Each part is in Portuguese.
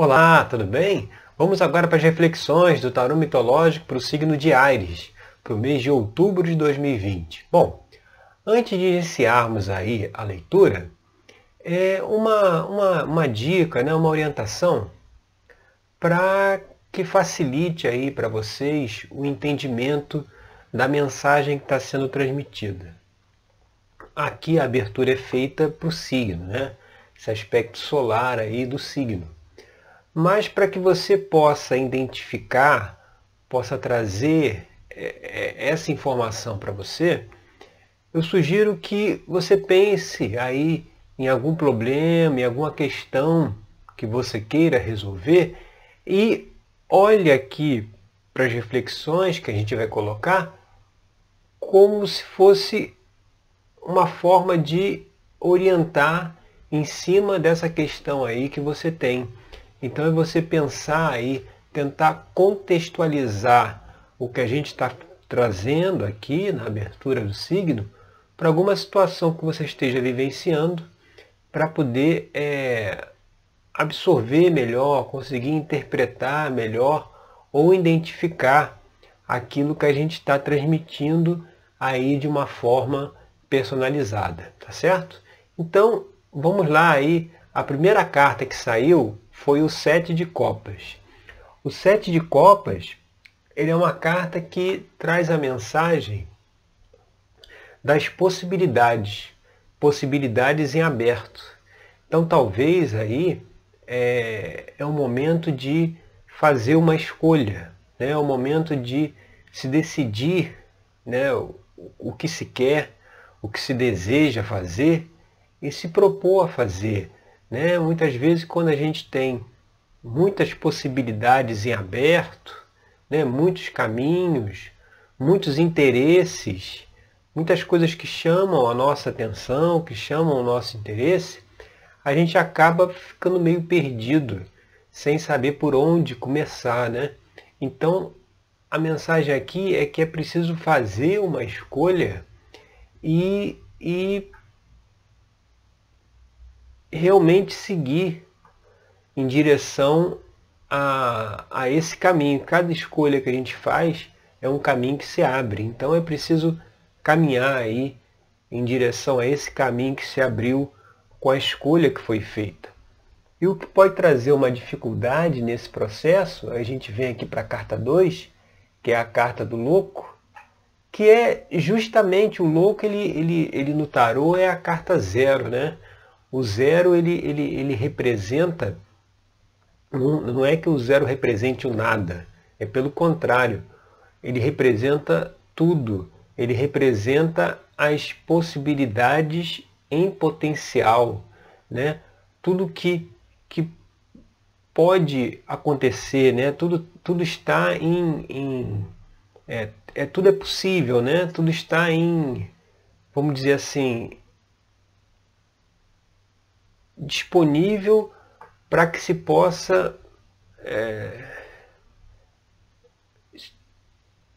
Olá, tudo bem? Vamos agora para as reflexões do tarô mitológico para o signo de Ares, para o mês de outubro de 2020. Bom, antes de iniciarmos aí a leitura, é uma, uma, uma dica, né, uma orientação para que facilite aí para vocês o entendimento da mensagem que está sendo transmitida. Aqui a abertura é feita para o signo, né? esse aspecto solar aí do signo mas para que você possa identificar, possa trazer é, é, essa informação para você, eu sugiro que você pense aí em algum problema, em alguma questão que você queira resolver e olhe aqui para as reflexões que a gente vai colocar como se fosse uma forma de orientar em cima dessa questão aí que você tem. Então é você pensar aí, tentar contextualizar o que a gente está trazendo aqui na abertura do signo para alguma situação que você esteja vivenciando para poder é, absorver melhor, conseguir interpretar melhor ou identificar aquilo que a gente está transmitindo aí de uma forma personalizada, tá certo? Então, vamos lá aí, a primeira carta que saiu foi o Sete de Copas. O Sete de Copas ele é uma carta que traz a mensagem das possibilidades, possibilidades em aberto. Então talvez aí é, é o momento de fazer uma escolha, né? é o momento de se decidir né? o, o que se quer, o que se deseja fazer e se propor a fazer. Né? Muitas vezes quando a gente tem muitas possibilidades em aberto, né? muitos caminhos, muitos interesses, muitas coisas que chamam a nossa atenção, que chamam o nosso interesse, a gente acaba ficando meio perdido, sem saber por onde começar. Né? Então, a mensagem aqui é que é preciso fazer uma escolha e, e realmente seguir em direção a, a esse caminho. Cada escolha que a gente faz é um caminho que se abre. Então é preciso caminhar aí em direção a esse caminho que se abriu com a escolha que foi feita. E o que pode trazer uma dificuldade nesse processo, a gente vem aqui para a carta 2, que é a carta do louco, que é justamente o louco, ele, ele, ele no tarô é a carta zero, né? O zero ele, ele, ele representa, não, não é que o zero represente o nada, é pelo contrário, ele representa tudo, ele representa as possibilidades em potencial, né? tudo que, que pode acontecer, né? tudo, tudo está em. em é, é, tudo é possível, né? tudo está em, vamos dizer assim, disponível para que se possa é,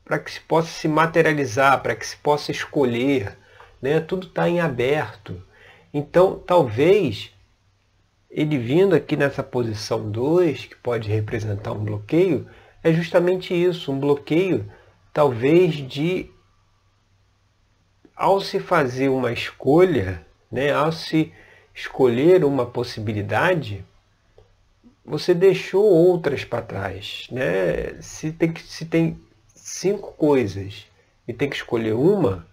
para que se possa se materializar, para que se possa escolher, né? Tudo está em aberto. Então, talvez ele vindo aqui nessa posição 2, que pode representar um bloqueio, é justamente isso, um bloqueio talvez de ao se fazer uma escolha, né, ao se escolher uma possibilidade, você deixou outras para trás. Né? Se, tem, se tem cinco coisas e tem que escolher uma,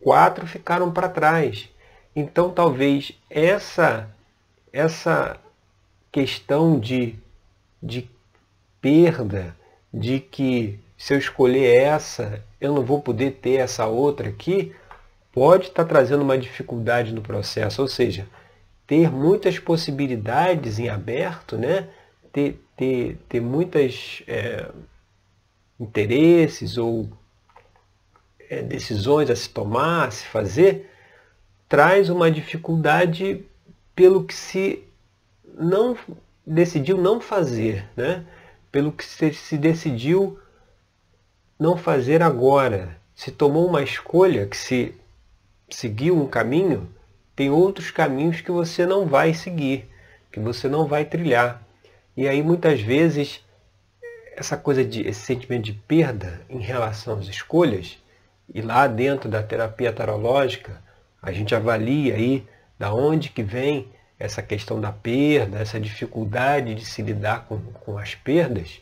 quatro ficaram para trás. Então talvez essa, essa questão de, de perda, de que se eu escolher essa, eu não vou poder ter essa outra aqui, pode estar tá trazendo uma dificuldade no processo. Ou seja, ter muitas possibilidades em aberto, né? ter, ter, ter muitos é, interesses ou é, decisões a se tomar, a se fazer, traz uma dificuldade pelo que se não decidiu não fazer, né? pelo que se, se decidiu não fazer agora. Se tomou uma escolha que se seguiu um caminho tem outros caminhos que você não vai seguir, que você não vai trilhar. E aí muitas vezes essa coisa de esse sentimento de perda em relação às escolhas, e lá dentro da terapia tarológica, a gente avalia aí da onde que vem essa questão da perda, essa dificuldade de se lidar com, com as perdas,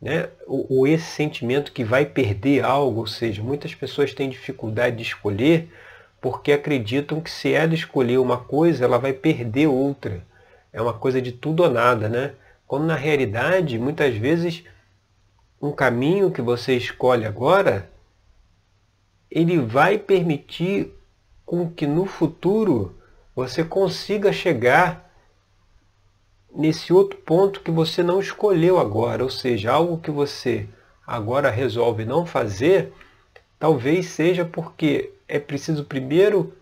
né? ou, ou esse sentimento que vai perder algo, ou seja, muitas pessoas têm dificuldade de escolher porque acreditam que se ela escolher uma coisa, ela vai perder outra. É uma coisa de tudo ou nada, né? Quando na realidade, muitas vezes, um caminho que você escolhe agora, ele vai permitir com que no futuro você consiga chegar nesse outro ponto que você não escolheu agora, ou seja, algo que você agora resolve não fazer, talvez seja porque é preciso primeiro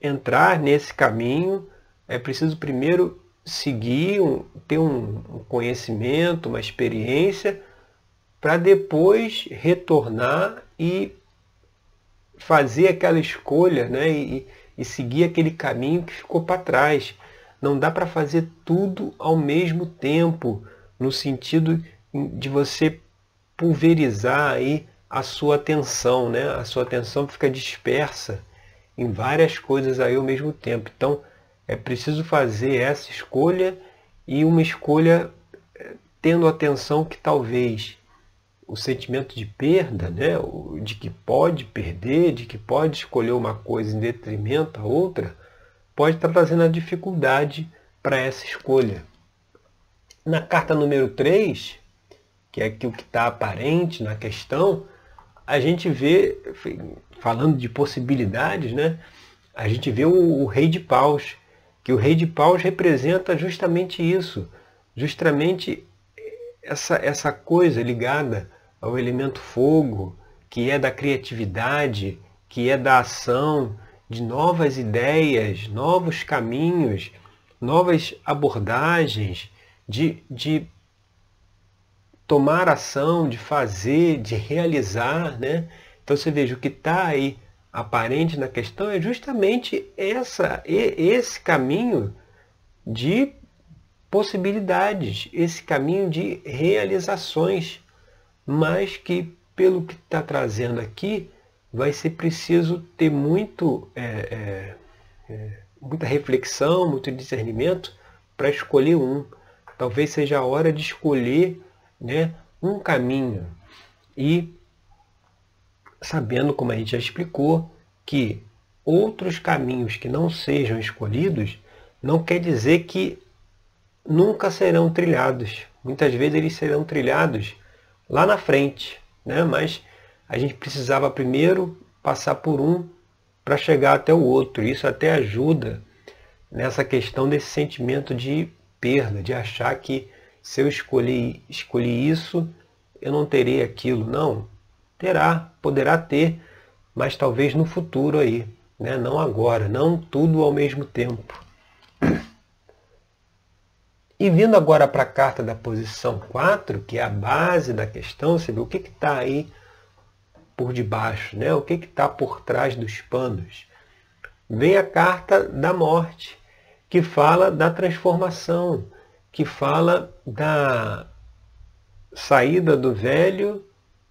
entrar nesse caminho, é preciso primeiro seguir, ter um conhecimento, uma experiência, para depois retornar e fazer aquela escolha né? e, e seguir aquele caminho que ficou para trás. Não dá para fazer tudo ao mesmo tempo, no sentido de você pulverizar aí a sua atenção, né? A sua atenção fica dispersa em várias coisas aí ao mesmo tempo. Então, é preciso fazer essa escolha e uma escolha eh, tendo atenção que talvez o sentimento de perda, né, de que pode perder, de que pode escolher uma coisa em detrimento a outra, pode estar trazendo a dificuldade para essa escolha. Na carta número 3, que é aquilo que está aparente na questão, a gente vê, falando de possibilidades, né, a gente vê o, o rei de paus, que o rei de paus representa justamente isso, justamente essa, essa coisa ligada ao elemento fogo, que é da criatividade, que é da ação, de novas ideias, novos caminhos, novas abordagens, de, de tomar ação, de fazer, de realizar, né? Então você veja o que está aí aparente na questão é justamente essa, esse caminho de possibilidades, esse caminho de realizações, mas que pelo que está trazendo aqui vai ser preciso ter muito, é, é, é, muita reflexão, muito discernimento para escolher um. Talvez seja a hora de escolher né, um caminho. E sabendo, como a gente já explicou, que outros caminhos que não sejam escolhidos não quer dizer que nunca serão trilhados. Muitas vezes eles serão trilhados lá na frente, né? mas a gente precisava primeiro passar por um para chegar até o outro. Isso até ajuda nessa questão desse sentimento de perda, de achar que se eu escolhi, escolhi isso, eu não terei aquilo. Não, terá, poderá ter, mas talvez no futuro aí, né? não agora, não tudo ao mesmo tempo. E vindo agora para a carta da posição 4, que é a base da questão, você vê o que está aí por debaixo, né? o que está por trás dos panos. Vem a carta da morte, que fala da transformação, que fala da saída do velho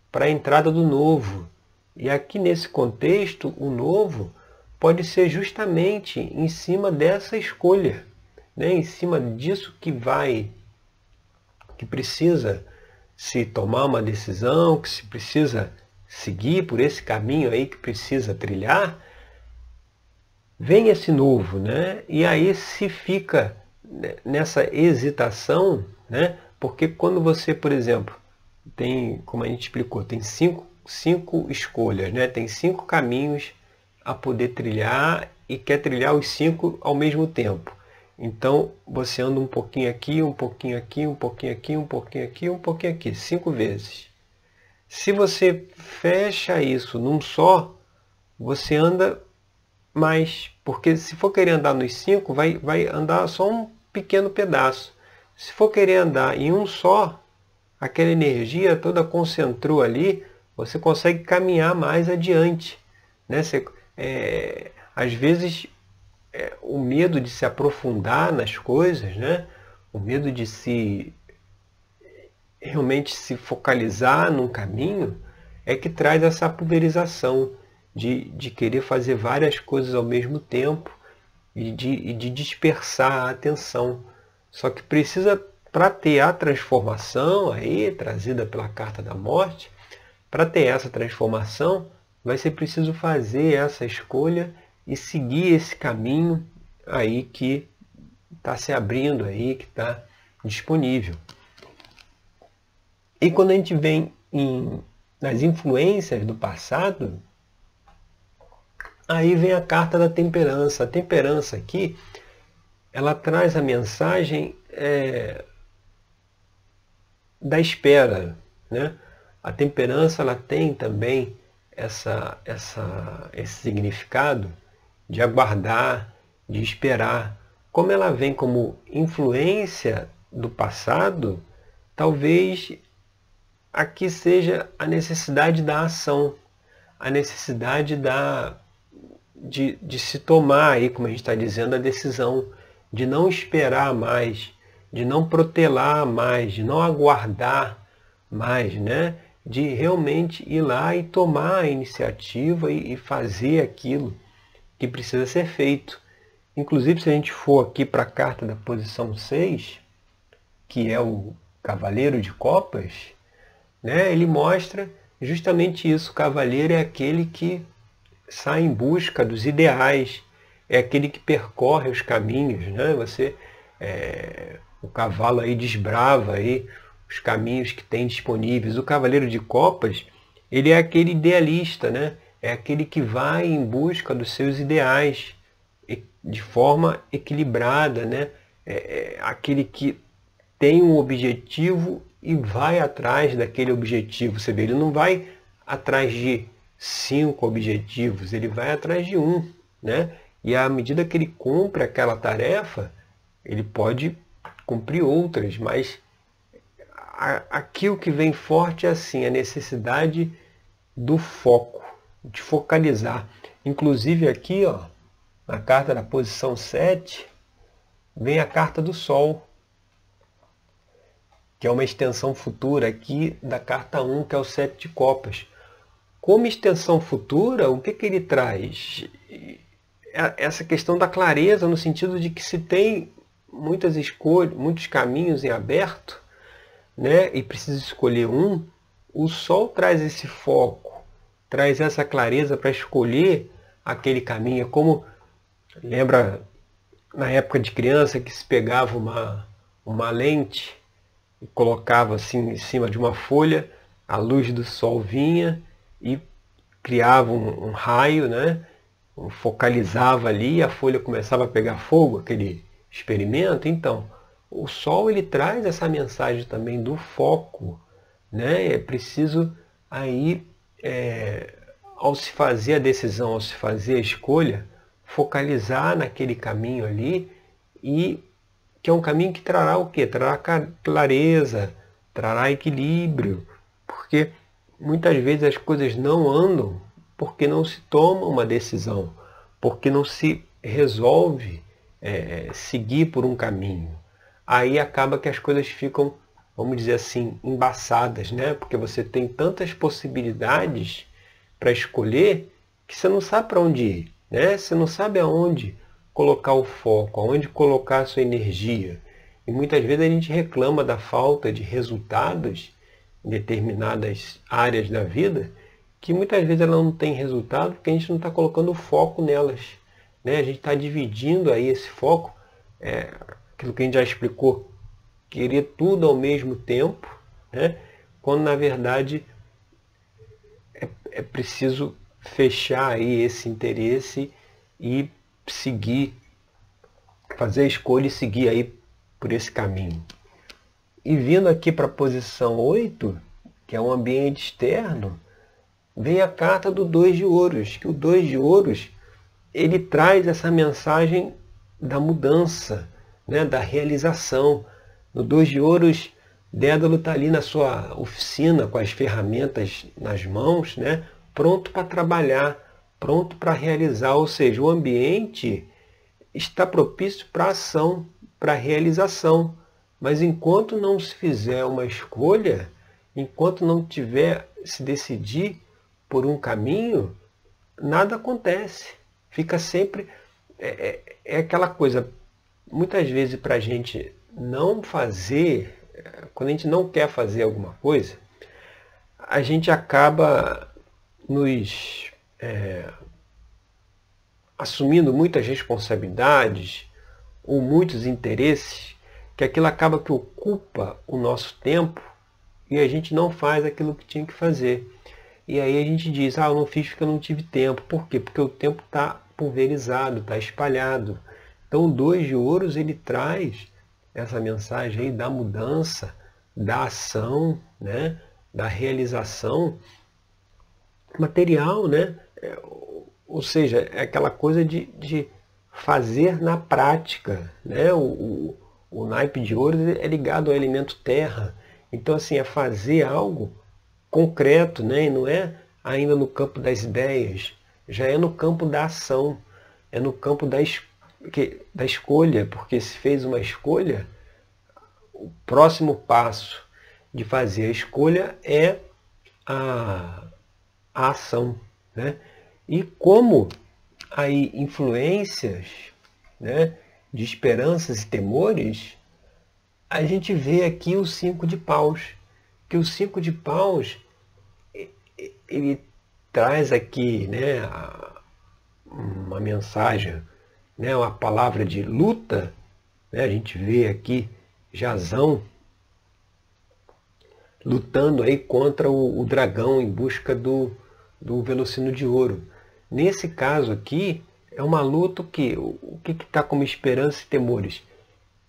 para a entrada do novo. E aqui nesse contexto, o novo pode ser justamente em cima dessa escolha, né? em cima disso que vai, que precisa se tomar uma decisão, que se precisa seguir por esse caminho aí que precisa trilhar, vem esse novo, né? E aí se fica nessa hesitação, né? Porque quando você, por exemplo, tem, como a gente explicou, tem cinco, cinco escolhas, né? Tem cinco caminhos a poder trilhar e quer trilhar os cinco ao mesmo tempo. Então você anda um pouquinho aqui, um pouquinho aqui, um pouquinho aqui, um pouquinho aqui, um pouquinho aqui, cinco vezes. Se você fecha isso num só, você anda mais, porque se for querer andar nos cinco, vai, vai andar só um pequeno pedaço. Se for querer andar em um só, aquela energia toda concentrou ali, você consegue caminhar mais adiante. Né? Você, é, às vezes, é, o medo de se aprofundar nas coisas, né? o medo de se realmente se focalizar num caminho é que traz essa pulverização de, de querer fazer várias coisas ao mesmo tempo e de, e de dispersar a atenção. Só que precisa, para ter a transformação aí, trazida pela carta da morte, para ter essa transformação, vai ser preciso fazer essa escolha e seguir esse caminho aí que está se abrindo aí, que está disponível. E quando a gente vem em, nas influências do passado, aí vem a carta da temperança. A temperança aqui, ela traz a mensagem é, da espera. Né? A temperança ela tem também essa, essa, esse significado de aguardar, de esperar. Como ela vem como influência do passado, talvez aqui seja a necessidade da ação, a necessidade da, de, de se tomar, aí, como a gente está dizendo, a decisão, de não esperar mais, de não protelar mais, de não aguardar mais, né? de realmente ir lá e tomar a iniciativa e, e fazer aquilo que precisa ser feito. Inclusive, se a gente for aqui para a carta da posição 6, que é o Cavaleiro de Copas, né, ele mostra justamente isso. O cavaleiro é aquele que sai em busca dos ideais, é aquele que percorre os caminhos. Né? Você, é, o cavalo aí desbrava aí os caminhos que tem disponíveis. O cavaleiro de copas, ele é aquele idealista, né? é aquele que vai em busca dos seus ideais de forma equilibrada, né? é, é aquele que tem um objetivo e vai atrás daquele objetivo. Você vê, ele não vai atrás de cinco objetivos, ele vai atrás de um. Né? E à medida que ele cumpre aquela tarefa, ele pode cumprir outras, mas aqui o que vem forte é assim, a necessidade do foco, de focalizar. Inclusive aqui, ó, na carta da posição 7, vem a carta do Sol que é uma extensão futura aqui da carta 1, que é o sete de copas. Como extensão futura, o que, que ele traz? Essa questão da clareza, no sentido de que se tem muitas escolhas, muitos caminhos em aberto, né, e precisa escolher um, o Sol traz esse foco, traz essa clareza para escolher aquele caminho. É como, lembra na época de criança que se pegava uma, uma lente e colocava assim em cima de uma folha, a luz do sol vinha e criava um, um raio, né? focalizava ali e a folha começava a pegar fogo, aquele experimento. Então, o sol ele traz essa mensagem também do foco. Né? É preciso aí, é, ao se fazer a decisão, ao se fazer a escolha, focalizar naquele caminho ali e que é um caminho que trará o quê? Trará clareza, trará equilíbrio, porque muitas vezes as coisas não andam porque não se toma uma decisão, porque não se resolve é, seguir por um caminho. Aí acaba que as coisas ficam, vamos dizer assim, embaçadas, né? Porque você tem tantas possibilidades para escolher que você não sabe para onde ir, né? Você não sabe aonde colocar o foco, aonde colocar a sua energia. E muitas vezes a gente reclama da falta de resultados determinadas áreas da vida, que muitas vezes ela não tem resultado porque a gente não está colocando foco nelas. Né? A gente está dividindo aí esse foco, é, aquilo que a gente já explicou, querer tudo ao mesmo tempo, né? quando na verdade é, é preciso fechar aí esse interesse e seguir, fazer a escolha e seguir aí por esse caminho. E vindo aqui para a posição 8, que é um ambiente externo, vem a carta do dois de ouros, que o dois de ouros ele traz essa mensagem da mudança, né, da realização. No dois de ouros, Dédalo está ali na sua oficina com as ferramentas nas mãos, né, pronto para trabalhar pronto para realizar, ou seja, o ambiente está propício para ação, para realização. Mas enquanto não se fizer uma escolha, enquanto não tiver se decidir por um caminho, nada acontece. Fica sempre. É, é, é aquela coisa, muitas vezes para a gente não fazer, quando a gente não quer fazer alguma coisa, a gente acaba nos é, assumindo muitas responsabilidades ou muitos interesses, que aquilo acaba que ocupa o nosso tempo e a gente não faz aquilo que tinha que fazer. E aí a gente diz, ah, eu não fiz porque eu não tive tempo. Por quê? Porque o tempo está pulverizado, está espalhado. Então o dois de ouros ele traz essa mensagem aí da mudança, da ação, né? da realização material, né? É, ou seja, é aquela coisa de, de fazer na prática. Né? O, o, o naipe de ouro é ligado ao elemento terra. Então, assim, é fazer algo concreto, né? E não é ainda no campo das ideias, já é no campo da ação, é no campo da, es da escolha, porque se fez uma escolha, o próximo passo de fazer a escolha é a, a ação. Né? E como aí influências né, de esperanças e temores, a gente vê aqui o cinco de paus. Que o cinco de paus, ele traz aqui né, uma mensagem, né, uma palavra de luta. Né, a gente vê aqui Jazão lutando aí contra o, o dragão em busca do, do velocino de ouro. Nesse caso aqui, é uma luta que o que está como esperança e temores?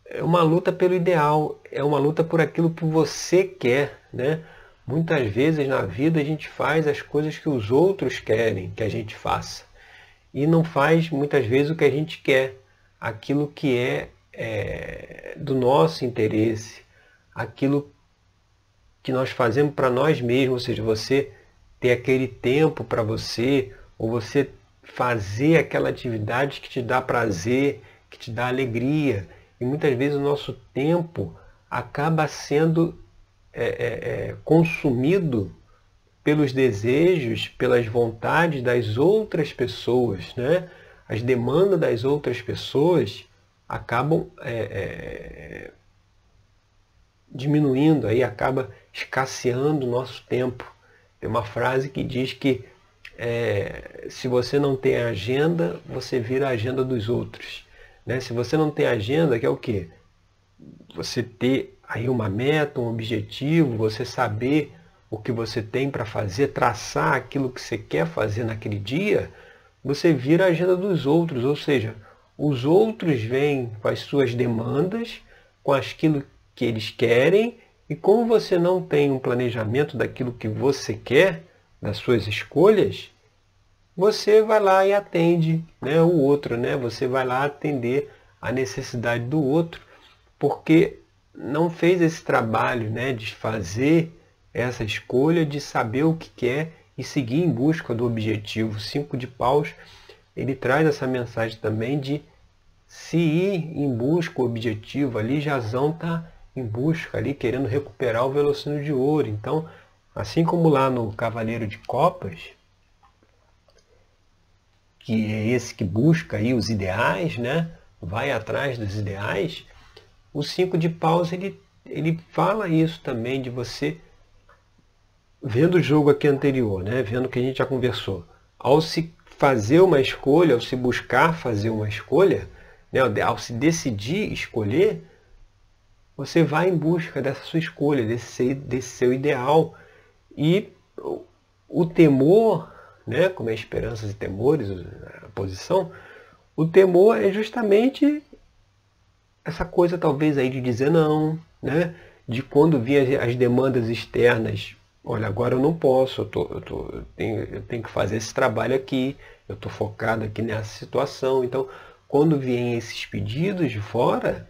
É uma luta pelo ideal, é uma luta por aquilo que você quer, né? Muitas vezes na vida a gente faz as coisas que os outros querem que a gente faça e não faz muitas vezes o que a gente quer, aquilo que é, é do nosso interesse, aquilo que nós fazemos para nós mesmos, ou seja, você ter aquele tempo para você, ou você fazer aquela atividade que te dá prazer, que te dá alegria. E muitas vezes o nosso tempo acaba sendo é, é, é, consumido pelos desejos, pelas vontades das outras pessoas, né? As demandas das outras pessoas acabam é, é, diminuindo, aí acaba escasseando o nosso tempo. Tem uma frase que diz que é, se você não tem agenda, você vira a agenda dos outros. Né? Se você não tem agenda, que é o quê? Você ter aí uma meta, um objetivo, você saber o que você tem para fazer, traçar aquilo que você quer fazer naquele dia, você vira a agenda dos outros, ou seja, os outros vêm com as suas demandas, com aquilo que eles querem, e como você não tem um planejamento daquilo que você quer, das suas escolhas, você vai lá e atende né, o outro, né? Você vai lá atender a necessidade do outro, porque não fez esse trabalho né, de fazer essa escolha, de saber o que quer e seguir em busca do objetivo. Cinco de paus, ele traz essa mensagem também de se ir em busca do objetivo. Ali Jazão está em busca, ali querendo recuperar o velocino de ouro. Então, Assim como lá no Cavaleiro de Copas, que é esse que busca aí os ideais, né? vai atrás dos ideais, o cinco de paus ele, ele fala isso também de você, vendo o jogo aqui anterior, né? vendo o que a gente já conversou, ao se fazer uma escolha, ao se buscar fazer uma escolha, né? ao se decidir escolher, você vai em busca dessa sua escolha, desse, desse seu ideal, e o temor, né, como é esperanças e temores, a posição, o temor é justamente essa coisa talvez aí de dizer não, né? de quando vir as demandas externas, olha, agora eu não posso, eu, tô, eu, tô, eu, tenho, eu tenho que fazer esse trabalho aqui, eu estou focado aqui nessa situação. Então, quando vêm esses pedidos de fora,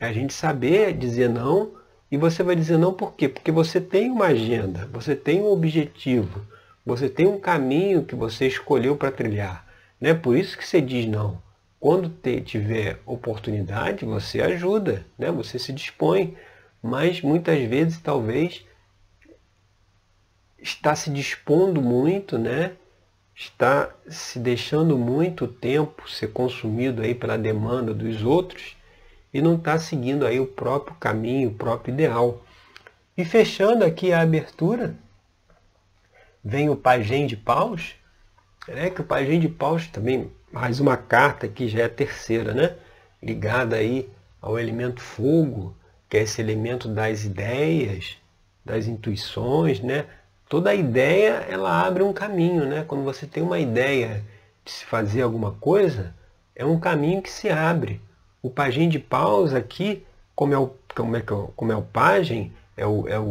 é a gente saber dizer não e você vai dizer não por quê? Porque você tem uma agenda, você tem um objetivo, você tem um caminho que você escolheu para trilhar. Né? Por isso que você diz não. quando ter, tiver oportunidade, você ajuda, né? você se dispõe, mas muitas vezes talvez está se dispondo muito, né? está se deixando muito tempo ser consumido aí pela demanda dos outros e não está seguindo aí o próprio caminho, o próprio ideal. E fechando aqui a abertura, vem o Pajem de Paus, é que o Pajem de Paus também, mais uma carta que já é a terceira, né? Ligada aí ao elemento fogo, que é esse elemento das ideias, das intuições, né? Toda ideia, ela abre um caminho, né? Quando você tem uma ideia de se fazer alguma coisa, é um caminho que se abre. O pajem de paus aqui, como é o, como é, como é o pajem, é o, é o,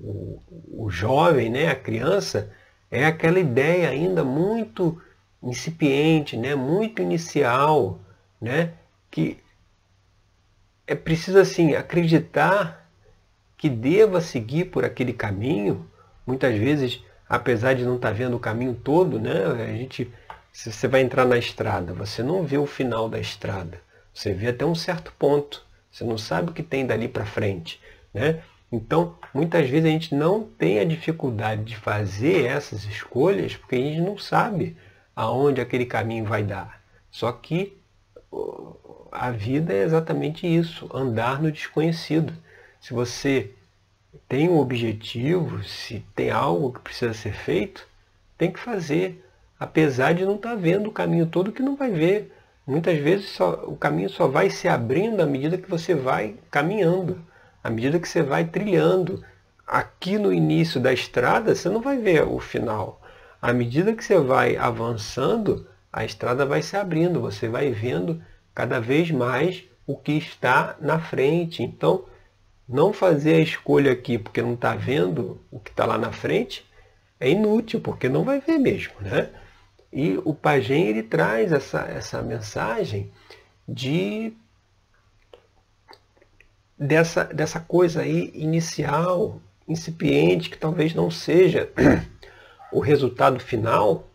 o, o jovem, né? a criança, é aquela ideia ainda muito incipiente, né? muito inicial, né? que é preciso assim acreditar que deva seguir por aquele caminho, muitas vezes, apesar de não estar tá vendo o caminho todo, né? a gente, se você vai entrar na estrada, você não vê o final da estrada, você vê até um certo ponto, você não sabe o que tem dali para frente. Né? Então, muitas vezes a gente não tem a dificuldade de fazer essas escolhas porque a gente não sabe aonde aquele caminho vai dar. Só que a vida é exatamente isso, andar no desconhecido. Se você tem um objetivo, se tem algo que precisa ser feito, tem que fazer, apesar de não estar tá vendo o caminho todo que não vai ver. Muitas vezes só, o caminho só vai se abrindo à medida que você vai caminhando à medida que você vai trilhando. Aqui no início da estrada, você não vai ver o final. À medida que você vai avançando, a estrada vai se abrindo, você vai vendo cada vez mais o que está na frente. Então, não fazer a escolha aqui porque não está vendo o que está lá na frente é inútil, porque não vai ver mesmo. Né? E o Pajem ele traz essa, essa mensagem de dessa, dessa coisa aí inicial, incipiente, que talvez não seja o resultado final,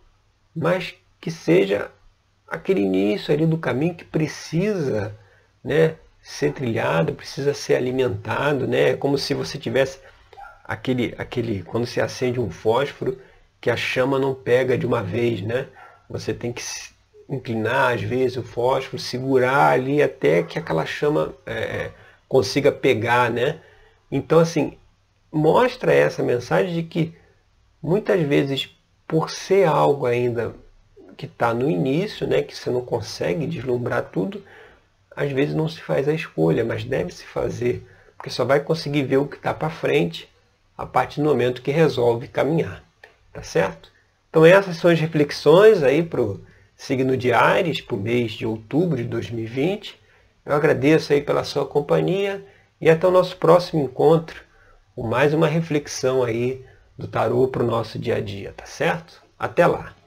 mas que seja aquele início ali do caminho que precisa né, ser trilhado, precisa ser alimentado, né? É como se você tivesse aquele, aquele, quando se acende um fósforo, que a chama não pega de uma vez, né? Você tem que inclinar às vezes o fósforo, segurar ali até que aquela chama é, consiga pegar, né? Então, assim, mostra essa mensagem de que muitas vezes, por ser algo ainda que está no início, né, que você não consegue deslumbrar tudo, às vezes não se faz a escolha, mas deve se fazer, porque só vai conseguir ver o que está para frente a partir do momento que resolve caminhar, tá certo? Então essas são as reflexões aí para o signo de Ares, para o mês de outubro de 2020. Eu agradeço aí pela sua companhia e até o nosso próximo encontro com mais uma reflexão aí do tarô para o nosso dia a dia, tá certo? Até lá!